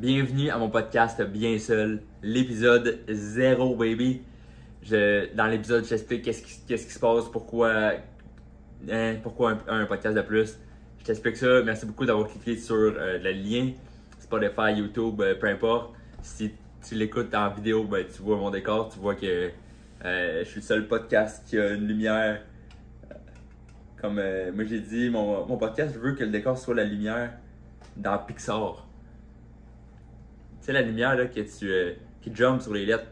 bienvenue à mon podcast Bien Seul, l'épisode 0 baby. Dans l'épisode, j'explique qu'est-ce qui, qu'est-ce qui se passe, pourquoi, hein, pourquoi un, podcast de plus. Je t'explique ça. Merci beaucoup d'avoir cliqué sur euh, le lien Spotify, YouTube, euh, peu importe. Si tu l'écoutes en vidéo, ben, tu vois mon décor, tu vois que euh, je suis le seul podcast qui a une lumière. Comme moi j'ai dit, mon, mon podcast, je veux que le décor soit la lumière dans Pixar. Sais, la lumière là, que tu, euh, qui jump sur les lettres.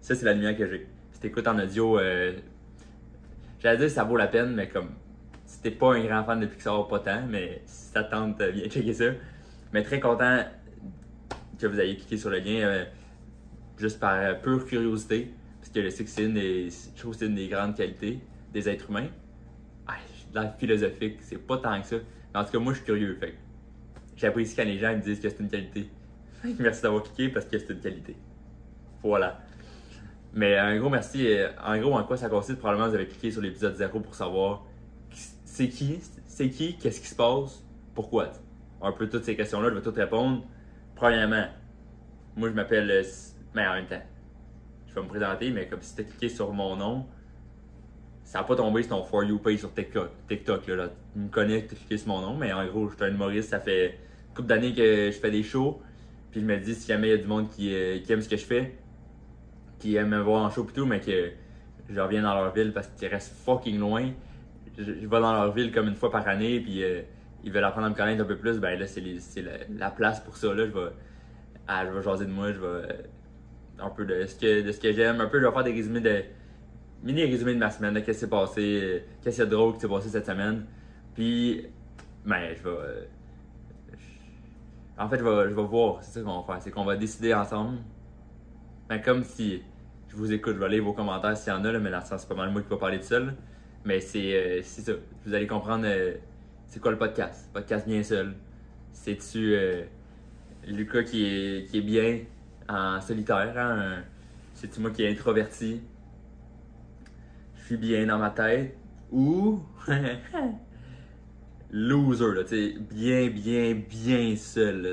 Ça, c'est la lumière que j'ai. Si t'écoutes en audio, euh, j'allais dire ça vaut la peine, mais comme si t'es pas un grand fan de Pixar, pas tant, mais si ça te tente, euh, viens checker ça. Mais très content que vous ayez cliqué sur le lien euh, juste par pure curiosité, parce que je sais que c'est une des, je trouve c'est une des grandes qualités des êtres humains. Ah, de la philosophique, c'est pas tant que ça. Mais en tout cas, moi, je suis curieux. Fait j'apprécie quand les gens me disent que c'est une qualité. Merci d'avoir cliqué parce que c'est une qualité. Voilà. Mais un gros merci. euh, En gros, en quoi ça consiste? Probablement, vous avez cliqué sur l'épisode 0 pour savoir c'est qui, c'est qui, qu'est-ce qui se passe, pourquoi? Un peu toutes ces questions-là, je vais toutes répondre. Premièrement, moi, je m'appelle. euh, Mais en même temps, je vais me présenter, mais comme si tu as cliqué sur mon nom, ça n'a pas tombé sur ton For You page sur TikTok. TikTok là, là. Tu me connais, tu as cliqué sur mon nom, mais en gros, je suis un humoriste, ça fait couple d'années que je fais des shows. Puis je me dis, si jamais il y a du monde qui, euh, qui aime ce que je fais, qui aime me voir en show et tout, mais que je reviens dans leur ville parce qu'ils restent fucking loin, je, vais dans leur ville comme une fois par année, puis euh, ils veulent apprendre à me connaître un peu plus, ben là, c'est la, la place pour ça. Là, je vais, ah, je vais jaser de moi, je vais euh, un peu de ce que, de ce que j'aime, un peu, je vais faire des résumés de mini résumé de ma semaine, de qu'est-ce qui s'est passé, qu'est-ce a de drôle qui s'est passé cette semaine. Puis, ben, je vais. En fait, je vais, voir, c'est ça qu'on va faire, c'est qu'on va décider ensemble. Ben, comme si je vous écoute, je vais lire vos commentaires s'il y en a, là, mais sens, c'est pas mal moi qui vais parler de seul. Mais c'est euh, c'est ça, vous allez comprendre euh, c'est quoi le podcast? Podcast bien seul. C'est-tu euh, Lucas qui est, qui est bien en solitaire, hein? C'est-tu moi qui est introverti? je suis bien dans ma tête? Ou loser là, bien bien bien seul là.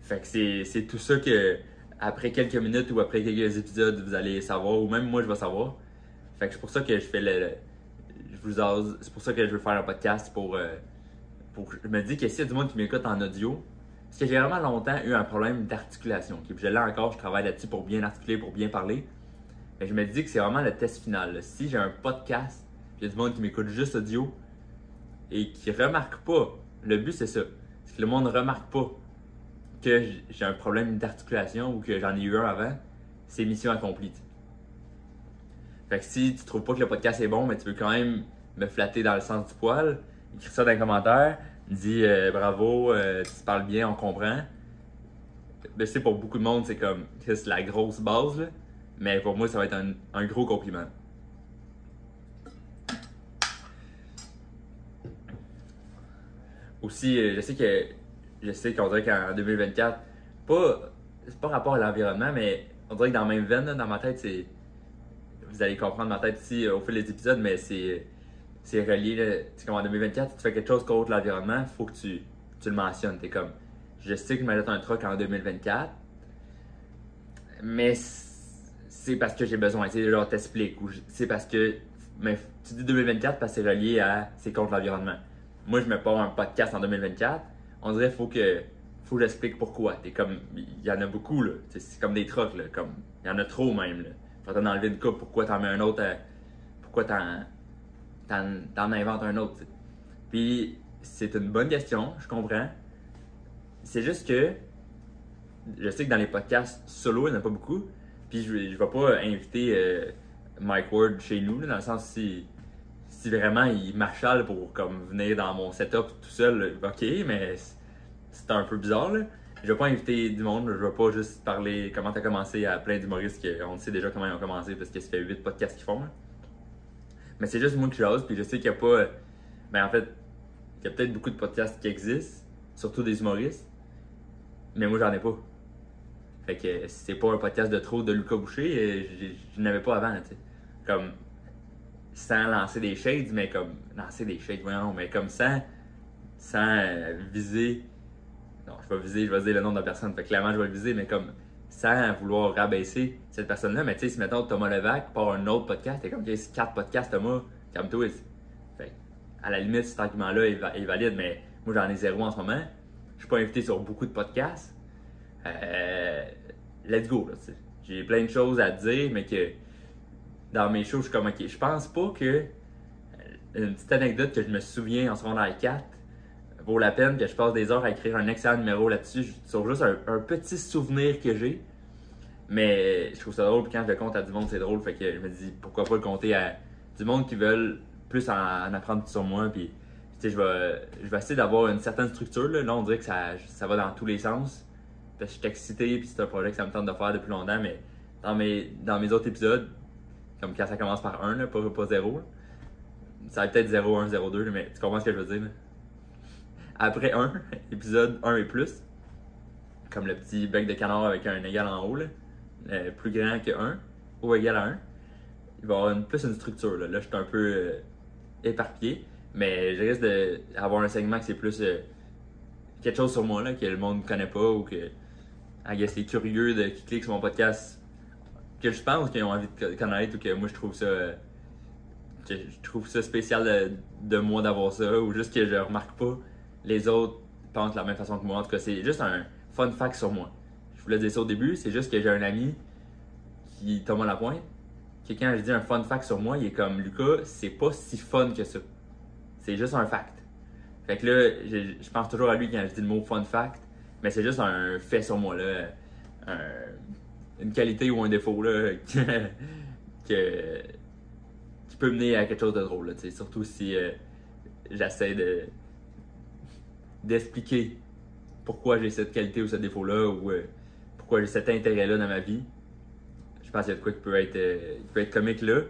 Fait que c'est tout ça que après quelques minutes ou après quelques épisodes vous allez savoir ou même moi je vais savoir. Fait que c'est pour ça que je fais le, je vous c'est pour ça que je veux faire un podcast pour euh, pour je me dis que s'il y a du monde qui m'écoute en audio parce que j'ai vraiment longtemps eu un problème d'articulation. l'ai encore, je travaille là-dessus pour bien articuler, pour bien parler. Mais je me dis que c'est vraiment le test final. là. Si j'ai un podcast, il y a du monde qui m'écoute juste audio et qui remarque pas, le but c'est ça, c'est que le monde ne remarque pas que j'ai un problème d'articulation ou que j'en ai eu un avant, c'est mission accomplie. sais. Fait que si tu trouves pas que le podcast est bon, mais tu veux quand même me flatter dans le sens du poil, écris ça dans les commentaires, dis euh, bravo, euh, tu parles bien, on comprend. Ben, c'est pour beaucoup de monde, c'est comme c'est la grosse base, mais pour moi, ça va être un gros compliment. Aussi, euh, je sais que je sais qu'on dirait qu'en 2024, pas c'est pas rapport à l'environnement, mais on dirait que dans la même veine, là, dans ma tête, c'est vous allez comprendre ma tête ici euh, au fil des épisodes, mais c'est c'est relié. là. Tu comme en 2024, si tu fais quelque chose contre l'environnement, faut que tu, tu le mentionnes. T'es comme, je sais que je m'achète un truck en 2024, mais c'est parce que j'ai besoin. Tu sais, genre, t'expliques. Ou c'est parce que. Mais tu dis 2024 parce que c'est relié à. C'est contre l'environnement. Moi, je me pars un podcast en 2024. On dirait faut que. Faut que j'explique pourquoi. T'es comme. Il y en a beaucoup, là. C'est comme des trucks, là. Comme. Il y en a trop, même, là. Faut t'en enlever une coupe. Pourquoi t'en mets un autre Pourquoi t'en. T'en, inventes un autre. Puis, c'est une bonne question, je comprends. C'est juste que. Je sais que dans les podcasts solo, il n'y en a pas beaucoup. Puis, je, je vais pas inviter euh, Mike Ward chez nous, dans le sens si. Si vraiment il m'achale pour comme venir dans mon setup tout seul, ok, mais c'est- un peu bizarre. Là. Je vais pas inviter du monde, je vais pas juste parler comment t'as commencé à plein d'humoristes qu'on sait déjà comment ils ont commencé parce que ça fait 8 podcasts qu'ils font. Mais c'est juste moi qui j'ose, puis je sais qu'il n'y a pas. Ben en fait, il y a peut-être beaucoup de podcasts qui existent, surtout des humoristes, mais moi j'en ai pas. Fait que c'est pas un podcast de trop de Lucas Boucher, je, je n'avais pas avant, tu sais. Comme sans lancer des shades, mais comme lancer des shades, voyons, mais comme sans, sans euh, viser Non, je vais viser, je vais dire le nom de la personne. Fait que clairement, je vais le viser, mais comme sans vouloir rabaisser cette personne-là. Mais tu sais, si mettons Thomas Levac part un autre podcast, t'es comme, c'est quatre podcasts, Thomas, calme-toi. Fait à la limite, cet argument-là est, valide, mais moi, j'en ai zéro en ce moment. Je suis pas invité sur beaucoup de podcasts. Euh, let's go, J'ai plein de choses à dire, mais que dans mes shows, je suis comme, ok, je pense pas que euh, une petite anecdote que je me souviens en secondaire 4 vaut la peine que je passe des heures à écrire un excellent numéro là-dessus sur juste un, petit souvenir que j'ai. Mais je trouve ça drôle, puis quand je le compte à du monde, c'est drôle. Fait que je me dis, pourquoi pas le compter à du monde qui veulent plus en, apprendre sur moi. Puis, je vais, je vais essayer d'avoir une certaine structure. Là. on dirait que ça, ça va dans tous les sens. Parce que je suis excité, puis c'est un projet que ça me tente de faire depuis longtemps. Mais dans mes, dans mes autres épisodes, comme quand ça commence par 1, pas, pas 0, ça va peut-être 0, 1, 0, 2, mais tu comprends ce que je veux dire? après 1, épisode 1 et plus, comme le petit bec de canard avec un égal en haut, euh, plus grand que 1, ou égal à 1, il va y avoir plus une structure. Là, je suis un peu euh, éparpillé, mais je risque d'avoir un segment qui c'est plus euh, quelque chose sur moi que le monde ne connaît pas ou que I guess, les curieux de, qui cliquent sur mon podcast que je pense qu'ils ont envie de connaître ou que moi je trouve ça je trouve ça spécial de, moi d'avoir ça ou juste que je remarque pas les autres pensent de la même façon que moi. En tout cas, c'est juste un fun fact sur moi. Je voulais dire ça au début, c'est juste que j'ai un ami qui, Thomas Lapointe, qui quand je dis un fun fact sur moi, il est comme Lucas, c'est pas si fun que ça. C'est juste un fact. Fait que là, je, pense toujours à lui quand je dis le mot fun fact, mais c'est juste un fait sur moi, là. Une qualité ou un défaut, là, que, qui peut mener à quelque chose de drôle, là, surtout si euh, j'essaie de d'expliquer pourquoi j'ai cette qualité ou ce défaut-là ou euh, pourquoi j'ai cet intérêt-là dans ma vie. Je pense qu'il y a de quoi qui peut être, euh, peut être comique là.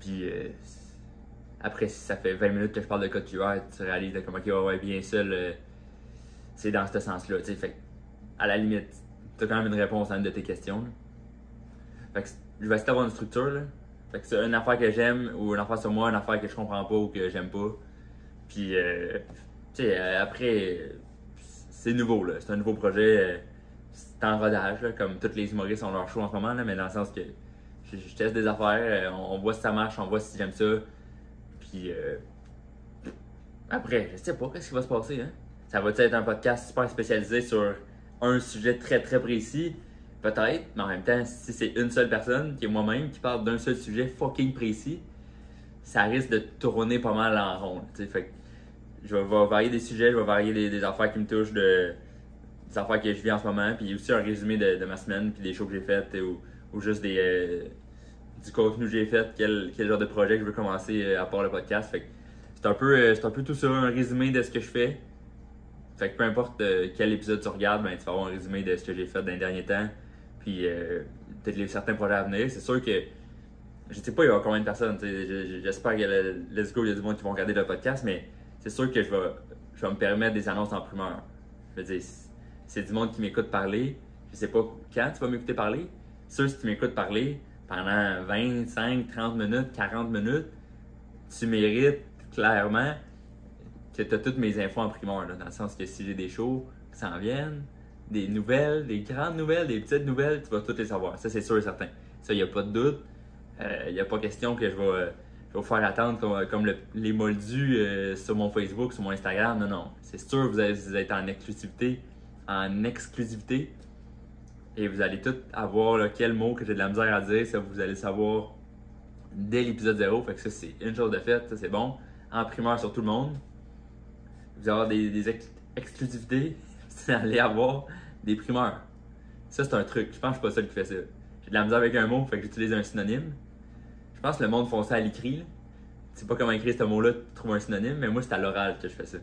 Puis après, si ça fait 20 minutes que je parle de code QR, tu réalises comment il va bien seul. c'est dans ce sens-là. Fait à la limite, tu as quand même une réponse à une de tes questions. Fait que je vais essayer d'avoir une structure. Là. Fait que c'est une affaire que j'aime ou une affaire sur moi, une affaire que je comprends pas ou que j'aime pas. Puis, euh, tu sais, euh, après, c'est nouveau, là. C'est un nouveau projet. Euh, c'est en rodage, comme tous les humoristes ont leur show en ce moment, là, mais dans le sens que je, teste des affaires, on, voit si ça marche, on voit si j'aime ça. Puis, après, je sais pas qu'est-ce qui va se passer, hein. Ça va être un podcast super spécialisé sur un sujet très très précis? Peut-être, mais en même temps, si c'est une seule personne, qui est moi-même, qui parle d'un seul sujet fucking précis, ça risque de tourner pas mal en rond. Fait je vais varier des sujets, je vais varier des, affaires qui me touchent, de, des affaires que je vis en ce moment, puis aussi un résumé de, ma semaine, puis des choses que j'ai faites, ou, juste des, euh, du contenu que j'ai fait, quel, genre de projet que je veux commencer euh, à part le podcast. C'est un, euh, c'est un peu tout ça, un résumé de ce que je fais. Fait que peu importe quel épisode tu regardes, ben, tu vas avoir un résumé de ce que j'ai fait dans les derniers temps. Puis peut-être les certains projets à venir. C'est sûr que je sais pas il y aura combien de personnes. J'espère que le, Let's Go, il y a du monde qui vont regarder le podcast, mais c'est sûr que je vais, je vais me permettre des annonces en primeur. Je veux dire, c'est du monde qui m'écoute parler. Je sais pas quand tu vas m'écouter parler. Sûr, si tu m'écoutes parler pendant 25, 30 minutes, 40 minutes, tu mérites clairement que tu as toutes mes infos en primeur. dans le sens que si j'ai des shows qui s'en viennent, des nouvelles, des grandes nouvelles, des petites nouvelles, tu vas toutes les savoir. Ça, c'est sûr et certain. Ça, il n'y a pas de doute. Il euh, n'y a pas question que je vais, vous faire attendre comme, les moldus euh, sur mon Facebook, sur mon Instagram. Non, non. C'est sûr vous, allez, vous êtes en exclusivité. En exclusivité. Et vous allez tout avoir quel mot que j'ai de la misère à dire. Ça, vous allez savoir dès l'épisode 0. Fait que ça, c'est une chose de faite. Ça, c'est bon. En primeur sur tout le monde. Vous allez avoir des, exclusivités. Vous allez avoir des primeurs. Ça, c'est un truc. Je pense que je suis pas seul qui fait ça. J'ai de la misère avec un mot, fait que j'utilise un synonyme. Je pense que le monde font ça à l'écrit. Sais pas comment écrire ce mot-là, trouver un synonyme, mais moi, c'est à l'oral que je fais ça.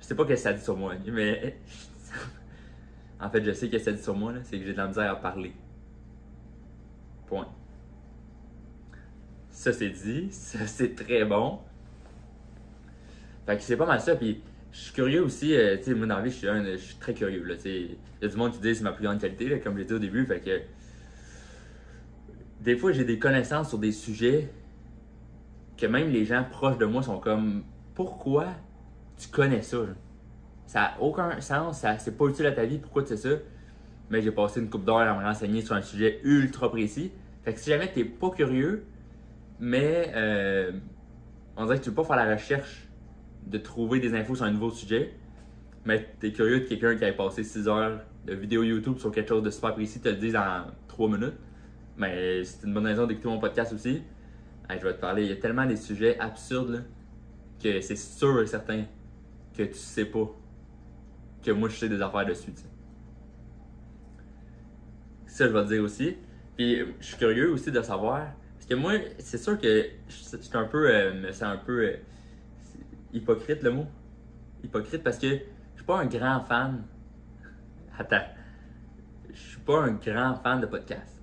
Je sais pas ce que ça dit sur moi, mais. en fait, je sais que ça dit sur moi, c'est que j'ai de la misère à parler. Point. Ça, c'est dit. Ça, c'est très bon. Fait que c'est pas mal ça. Puis, je suis curieux aussi. Euh, tu sais, moi, dans la vie, je suis, très curieux. Il y a du monde qui dit c'est ma plus grande qualité, comme j'ai dit au début. Fait que des fois, j'ai des connaissances sur des sujets que même les gens proches de moi sont comme Pourquoi tu connais ça ça n'a aucun sens, ça, c'est pas utile à ta vie, pourquoi tu sais ça? Mais j'ai passé une coupe d'heure à me renseigner sur un sujet ultra précis. Fait que si jamais t'es pas curieux, mais euh, on dirait que tu veux pas faire la recherche de trouver des infos sur un nouveau sujet, mais tu es curieux de quelqu'un qui a passé 6 heures de vidéo YouTube sur quelque chose de super précis, te le dise en 3 minutes. Mais c'est une bonne raison d'écouter mon podcast aussi. je vais te parler, il y a tellement des sujets absurdes que c'est sûr et certain que tu sais pas que moi je sais des affaires dessus. Ça, je vais te dire aussi. Puis je suis curieux aussi de savoir. Parce que moi, c'est sûr que suis un peu. Euh, c'est un peu. Euh, hypocrite le mot? Hypocrite parce que je suis pas un grand fan. Attends. Je suis pas un grand fan de podcast.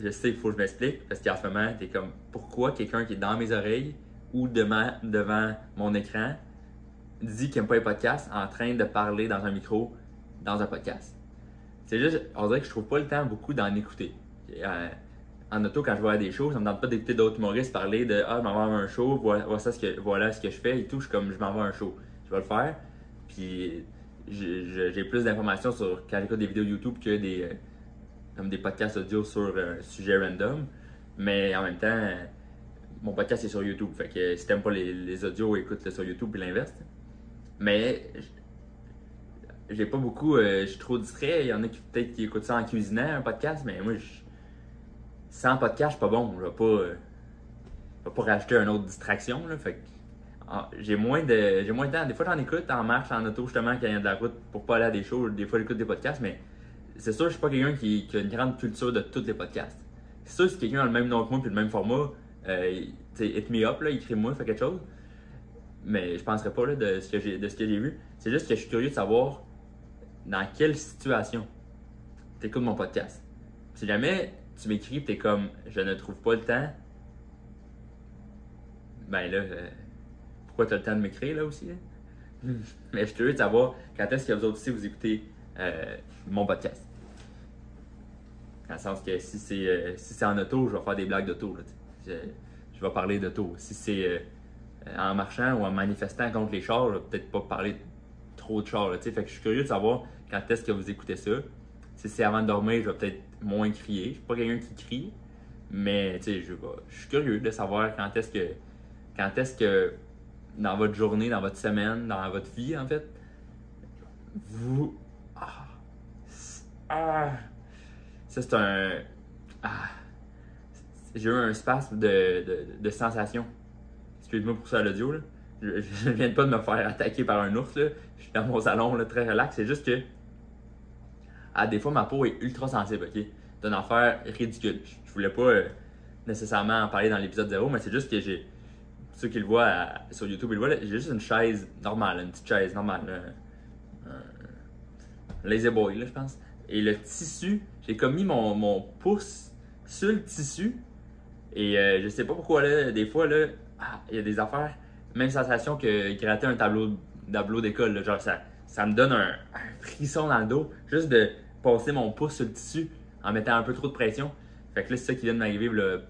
Je sais, il faut que je m'explique parce qu'en ce moment, t'es comme pourquoi quelqu'un qui est dans mes oreilles ou devant, devant mon écran dit qu'il n'aime pas les podcasts en train de parler dans un micro dans un podcast? C'est juste, on dirait que je trouve pas le temps beaucoup d'en écouter. Euh, en auto, quand je vois des choses, ça me tente pas d'écouter d'autres humoristes parler de Ah, je m'en vais à un show, voilà, ce que, voilà ce que je fais et tout. Je suis comme, je m'en vais à un show. Je vais le faire. Puis j'ai plus d'informations sur quand j'écoute des vidéos YouTube que des, euh, comme des podcasts audio sur un sujet random. Mais en même temps, mon podcast est sur YouTube. Fait que si t'aimes pas les, les audios, écoute-le sur YouTube et l'inverse. Mais j'ai pas beaucoup. Euh, je suis trop distrait. Il y en a qui peut-être qui écoutent ça en cuisinant, un podcast, mais moi, je, sans podcast, je suis pas bon. Je vais pas, euh, vais pas rajouter une autre distraction. Là, fait ah, j'ai moins de j'ai moins de temps. Des fois, j'en écoute en marche, en auto, justement, quand il y a de la route pour pas aller à des shows. Des fois, j'écoute des podcasts, mais c'est sûr, je suis pas quelqu'un qui, a une grande culture de tous les podcasts. C'est sûr, si quelqu'un a le même nom que moi puis le même format, euh, hit me up, là, écris-moi, fais quelque chose mais je penserais pas là, de ce que j'ai de ce que j'ai vu. C'est juste que je suis curieux de savoir dans quelle situation tu écoutes mon podcast. Si jamais tu m'écris tu es comme je ne trouve pas le temps, ben là, euh, pourquoi tu as le temps de m'écrire là aussi? mais je suis curieux de savoir quand est-ce que vous autres aussi vous écoutez euh, mon podcast. Dans le sens que si c'est euh, si c'est en auto, je vais faire des blagues d'auto. Je, je vais parler d'auto. Si c'est euh, en marchant ou en manifestant contre les chars, je vais peut-être pas parler trop de chars. fait que je suis curieux de savoir quand est-ce que vous écoutez ça. Si c'est avant de dormir, je vais peut-être moins crier. Je suis pas quelqu'un qui crie, mais je, je suis curieux de savoir quand est-ce que quand est-ce que dans votre journée, dans votre semaine, dans votre vie en fait, vous ah, ah ça c'est un ah, j'ai eu un spasme de, de, de sensations excuse-moi pour ça l'audio, là. Je, je, viens pas de me faire attaquer par un ours, là. Je suis dans mon salon, là, très relax. C'est juste que, à des fois, ma peau est ultra sensible, ok? C'est une affaire ridicule. Je, voulais pas euh, nécessairement en parler dans l'épisode 0, mais c'est juste que j'ai. Ceux qui le voient sur YouTube, ils le voient, j'ai juste une chaise normale, une petite chaise normale. un lazy boy, là, je pense. Et le tissu, j'ai comme mis mon, mon pouce sur le tissu. Et euh, je sais pas pourquoi, là, des fois, là, ah, il y a des affaires, même sensation que gratter un tableau, tableau d'école. Genre, ça, ça me donne un, frisson dans le dos, juste de passer mon pouce sur le tissu en mettant un peu trop de pression. Fait que là, c'est ça qui vient de m'arriver, une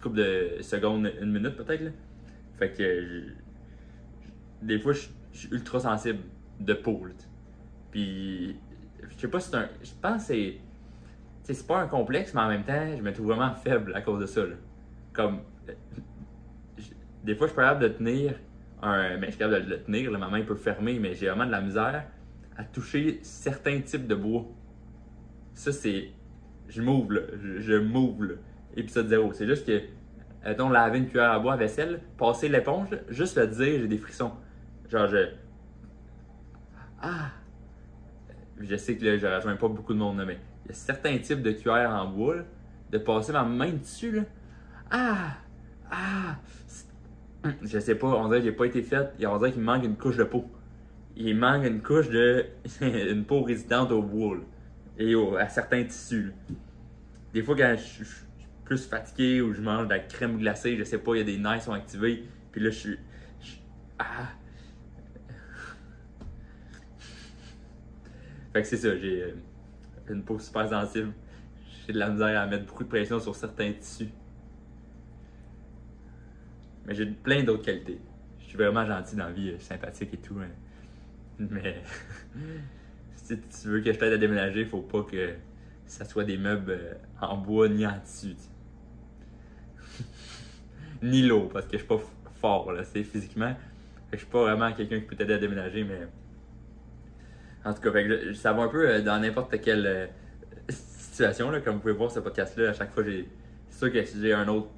couple de secondes, une minute peut-être. Fait que des fois, je, suis ultra sensible de peau. Puis, je sais pas si c'est un. Je pense que c'est. C'est pas un complexe, mais en même temps, je me trouve vraiment faible à cause de ça. Comme des fois, je suis capable de tenir un. Mais je suis capable de le tenir, ma main peut fermer, mais j'ai vraiment de la misère à toucher certains types de bois. Ça, c'est. Je m'ouvre, là. Je, je m'ouvre, Épisode 0. C'est juste que, mettons, laver une cuillère à bois à vaisselle, passer l'éponge, juste le dire, j'ai des frissons. Genre, je. Ah! Je sais que là, je rejoins pas beaucoup de monde, mais il y a certains types de cuillères en bois, de passer ma main dessus, là. Ah! Ah! Je sais pas, on dirait que j'ai pas été faite. On dirait qu'il me manque une couche de peau. Il manque une couche de. une peau résistante au bois et à certains tissus. Des fois, quand je suis plus fatigué ou je mange de la crème glacée, je sais pas, il y a des nerfs qui sont activés. Puis là, je suis. Ah! Fait que c'est ça, j'ai euh, une peau super sensible. J'ai de la misère à mettre beaucoup de pression sur certains tissus. Mais j'ai plein d'autres qualités. Je suis vraiment gentil dans la vie, euh, sympathique et tout. Hein. Mais si tu veux que je t'aide à déménager, faut pas que ça soit des meubles euh, en bois ni en tissu. ni l'eau, parce que je suis pas fort, là, c'est physiquement. Je suis pas vraiment quelqu'un qui peut t'aider à déménager, mais. En tout cas, ça va un peu euh, dans n'importe quelle euh, situation, là, comme vous pouvez voir ce podcast-là, à chaque fois j'ai. C'est sûr que si j'ai un autre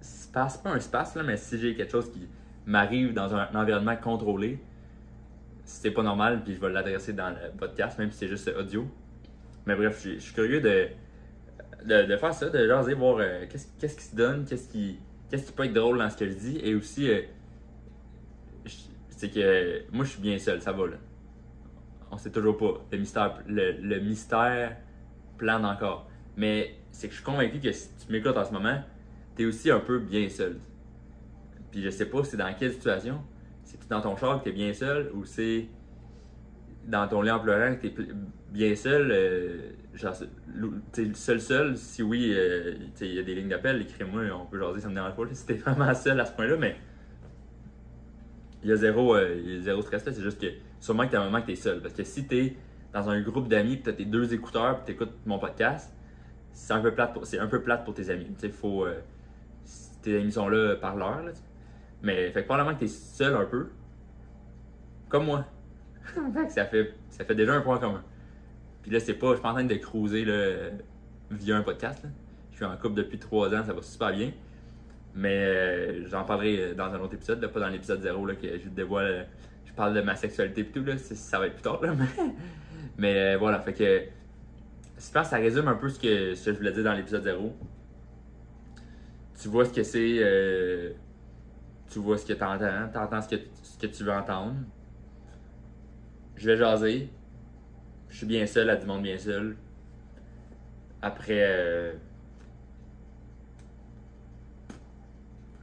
espace, pas un espace, là, mais si j'ai quelque chose qui m'arrive dans un, environnement contrôlé, c'est pas normal, puis je vais l'adresser dans le podcast, même si c'est juste audio. Mais bref, je, suis curieux de, de, faire ça, de jaser, voir euh, qu'est-ce qui se donne, qu'est-ce qui, qu'est-ce qui peut être drôle dans ce que je dis, et aussi, euh, c'est que moi je suis bien seul, ça va là. On sait toujours pas. Le mystère, le, le mystère plane encore. Mais c'est que je suis convaincu que si tu m'écoutes en ce moment, tu es aussi un peu bien seul. Puis je sais pas c'est dans quelle situation. Dans ton char que tu es bien seul ou c'est dans ton lit en pleurant que tu es bien seul. Euh, genre, t'es seul seul. Si oui, euh, il y a des lignes d'appel, écris-moi, on peut jaser, ça me dérange pas. Si t'es vraiment seul à ce point-là, mais il y a zéro, euh, y a zéro stress là. C'est juste que sûrement que t'as un moment que t'es seul. Parce que si t'es dans un groupe d'amis, t'as tes deux écouteurs, puis t'écoutes mon podcast, c'est un peu plate pour, un peu pour tes amis. Tu faut, tes amis sont là par l'heure, mais fait que probablement que t'es seul un peu. Comme moi. ça fait, ça fait déjà un point commun. Puis là, c'est pas, je suis pas en train de cruiser là, via un podcast. Je suis en couple depuis trois ans, ça va super bien. Mais euh, j'en parlerai dans un autre épisode, pas dans l'épisode 0 là, que je dévoile. je parle de ma sexualité et tout, là, ça va être plus tard. Là, mais, euh, voilà, fait que. J'espère que ça résume un peu ce que, ce que je voulais dire dans l'épisode 0. Tu vois ce que c'est. Euh, tu vois ce que tu entends, tu entends ce que, ce que tu veux entendre. Je vais jaser. Je suis bien seul à du monde bien seul. Après. Euh,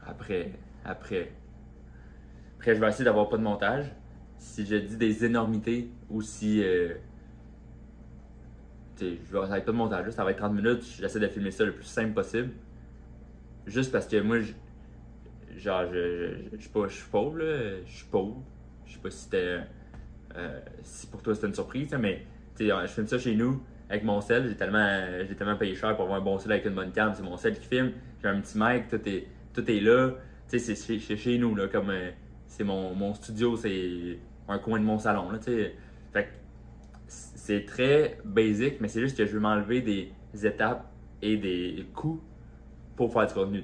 après. Après. Après, je vais essayer d'avoir pas de montage. Si je dis des énormités ou si. Euh, je vais, ça pas de montage, ça va être 30 minutes. J'essaie de filmer ça le plus simple possible. Juste parce que moi, je, genre, je, suis pas, je suis pauvre, là. Je suis pauvre. Je sais pas si c'était. Euh, si pour toi c'était une surprise, mais je filme ça chez nous avec mon sel. J'ai tellement, j'ai tellement payé cher pour avoir un bon sel avec une bonne cam. C'est mon sel qui filme. J'ai un petit mic, tout est, tout est là. C'est chez, chez nous, là, comme euh, c'est mon, mon, studio, c'est un coin de mon salon. Là, fait c'est très basic, mais c'est juste que je veux m'enlever des étapes et des coûts pour faire du contenu.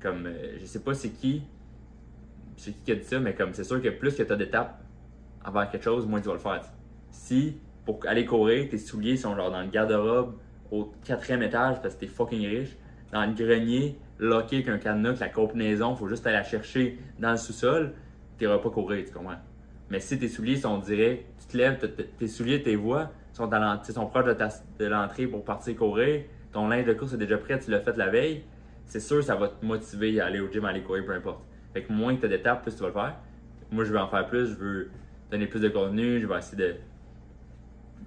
Comme, euh, je sais pas c'est qui, c'est qui qui a dit ça, mais comme c'est sûr que plus que tu as d'étapes envers quelque chose, moins tu vas le faire. Si pour aller courir, tes souliers sont genre dans le garde-robe au quatrième étage parce que t'es fucking riche, dans le grenier, locké avec un cadenas, la combinaison, faut juste aller la chercher dans le sous-sol, t'iras pas courir, tu comprends? Mais si tes souliers sont directs, tu te lèves, tes souliers, tes voies sont, sont proches de, l'entrée pour partir courir, ton linge de course est déjà prêt, tu l'as fait la veille, c'est sûr ça va te motiver à aller au gym, à aller courir, peu importe. Fait que moins que tu as d'étapes, plus tu vas le faire. Moi, je veux en faire plus, je veux donner plus de contenu, je vais essayer de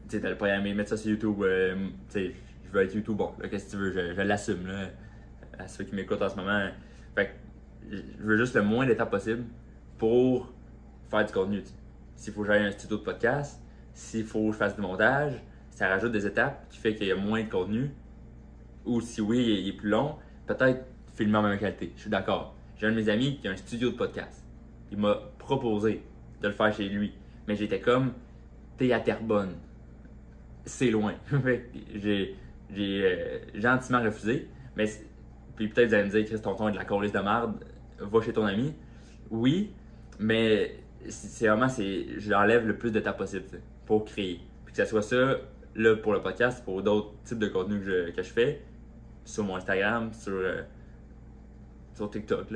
tu sais, t'as le programme, mettre ça sur YouTube. Euh, tu sais, je veux être YouTuber. Qu'est-ce que tu veux? Je, l'assume, là. À ceux qui m'écoutent en ce moment. Fait que je veux juste le moins d'étapes possible pour faire du contenu. S'il faut que j'aille un studio de podcast, s'il faut que je fasse du montage, ça rajoute des étapes qui fait qu'il y a moins de contenu. Ou si oui, il est plus long, peut-être filmer en même qualité. Je suis d'accord. J'ai un de mes amis qui a un studio de podcast. Il m'a proposé de le faire chez lui. Mais j'étais comme, t'es à Terrebonne c'est loin. j'ai euh, gentiment refusé. Mais puis peut-être vous allez me dire, Chris, ton ton est de la colisse de merde, va chez ton ami. Oui, mais c'est vraiment, c'est, j'enlève le plus de temps possible pour créer. Puis que ce soit ça, là, pour le podcast, pour d'autres types de contenus que je, que je fais, sur mon Instagram, sur, euh, sur TikTok,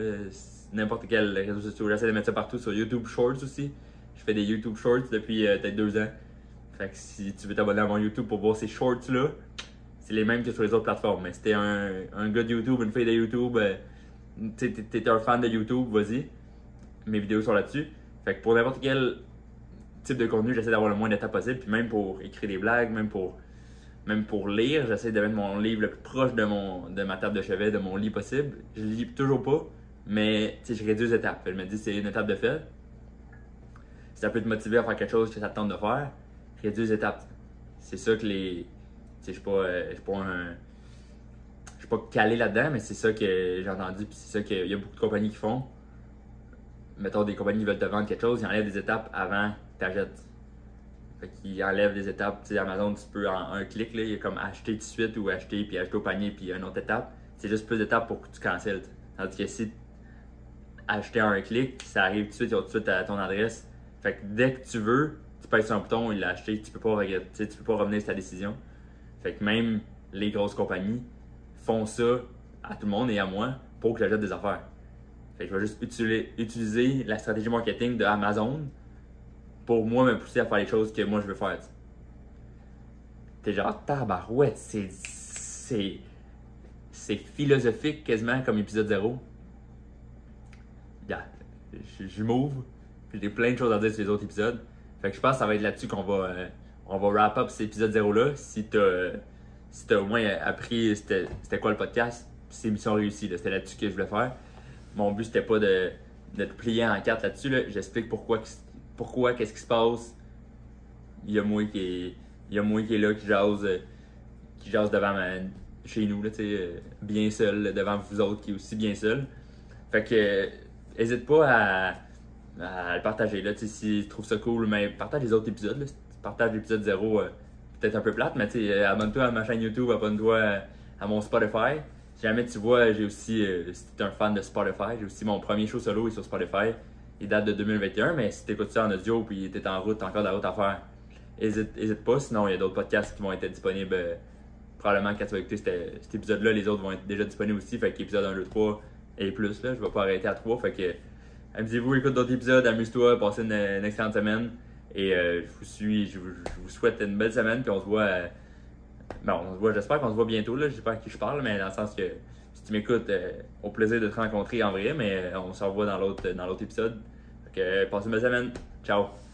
n'importe quel réseau social. J'essaie de mettre ça partout, sur YouTube Shorts aussi. Je fais des YouTube Shorts depuis euh, peut-être deux ans. Fait que si tu veux t'abonner à mon YouTube pour voir ces shorts-là, c'est les mêmes que sur les autres plateformes. Mais si t'es un, un gars de YouTube, une fille de YouTube, euh, t'es, un fan de YouTube, vas-y. Mes vidéos sont là-dessus. Fait que pour n'importe quel type de contenu, j'essaie d'avoir le moins d'étapes possible. Puis même pour écrire des blagues, même pour, même pour lire, j'essaie de mettre mon livre le plus proche de, mon, de ma table de chevet, de mon lit possible. Je lis toujours pas, mais je réduis les étapes. Je me dis c'est une étape de fait. si ça peut te motiver à faire quelque chose que ça te tente de faire, réduis les étapes. C'est ça que les. Je suis pas, euh, pas un. Je suis pas calé là-dedans, mais c'est ça que j'ai entendu, puis c'est ça qu'il y a beaucoup de compagnies qui font. Mettons, des compagnies qui veulent te vendre quelque chose, ils enlèvent des étapes avant que tu achètes. Fait qu'ils enlèvent des étapes. Tu sais, Amazon, tu peux en un clic, là, il y a comme acheter tout de suite ou acheter, puis acheter au panier, puis une autre étape. C'est juste plus d'étapes pour que tu cancelles. Tandis que si acheter en un clic, ça arrive tout de suite, ils ont tout de suite à ton adresse. Fait que dès que tu veux, tu pèses sur un bouton, il l'a acheté, tu peux pas regretter, tu peux pas revenir sur ta décision. Fait que même les grosses compagnies font ça à tout le monde et à moi pour que j'achète des affaires. Fait que je vais juste utiliser, utiliser la stratégie marketing de Amazon pour moi me pousser à faire les choses que moi je veux faire. T'es genre tabarouette, c'est. c'est. c'est philosophique quasiment comme épisode 0. Yeah. Je, m'ouvre, j'ai plein de choses à dire sur les autres épisodes. Fait que je pense que ça va être là-dessus qu'on va, euh, on va wrap up cet épisode 0-là. Si t'as si as au moins appris c'était quoi le podcast, c'est mission réussie. C'était là-dessus que je voulais faire. Mon but c'était pas de, de te plier en quatre là-dessus. Là. J'explique pourquoi, pourquoi, qu'est-ce qui se passe. Il y a moi qui est, là, qui jase, euh, qui devant chez nous, là, euh, bien seul, devant vous autres qui est aussi bien seul. Fait que, n'hésite pas à le partager. Là, si tu trouves ça cool, mais partage les autres épisodes. Là. Partages l'épisode 0, euh, peut-être un peu plate, mais euh, abonne-toi à ma chaîne YouTube, abonne-toi à, mon Spotify. Si jamais tu vois, j'ai aussi, euh, si tu es un fan de Spotify, j'ai aussi mon premier show solo sur Spotify. Il date de 2021, mais si tu écoutes ça en audio et tu es en route, encore de la route à faire, n'hésite pas. Sinon, il y a d'autres podcasts qui vont être disponibles. probablement quand tu vas écouter cet, épisode-là, les autres vont être déjà disponibles aussi. Fait qu'épisode 1, 2, 3 et plus, là, je vais pas arrêter à 3. Fait que Amusez-vous, écoute d'autres épisodes, amuse-toi, passez une, excellente semaine. Et euh, je, vous suis, je, vous souhaite une belle semaine, puis on se voit. Euh, bon, on se voit, j'espère qu'on se voit bientôt, là. Je sais pas à qui je parle, mais dans le sens que tu m'écoutes, euh, au plaisir de te rencontrer en vrai, mais on se revoit dans l'autre, dans l'autre épisode. Donc, passez une belle semaine. Ciao!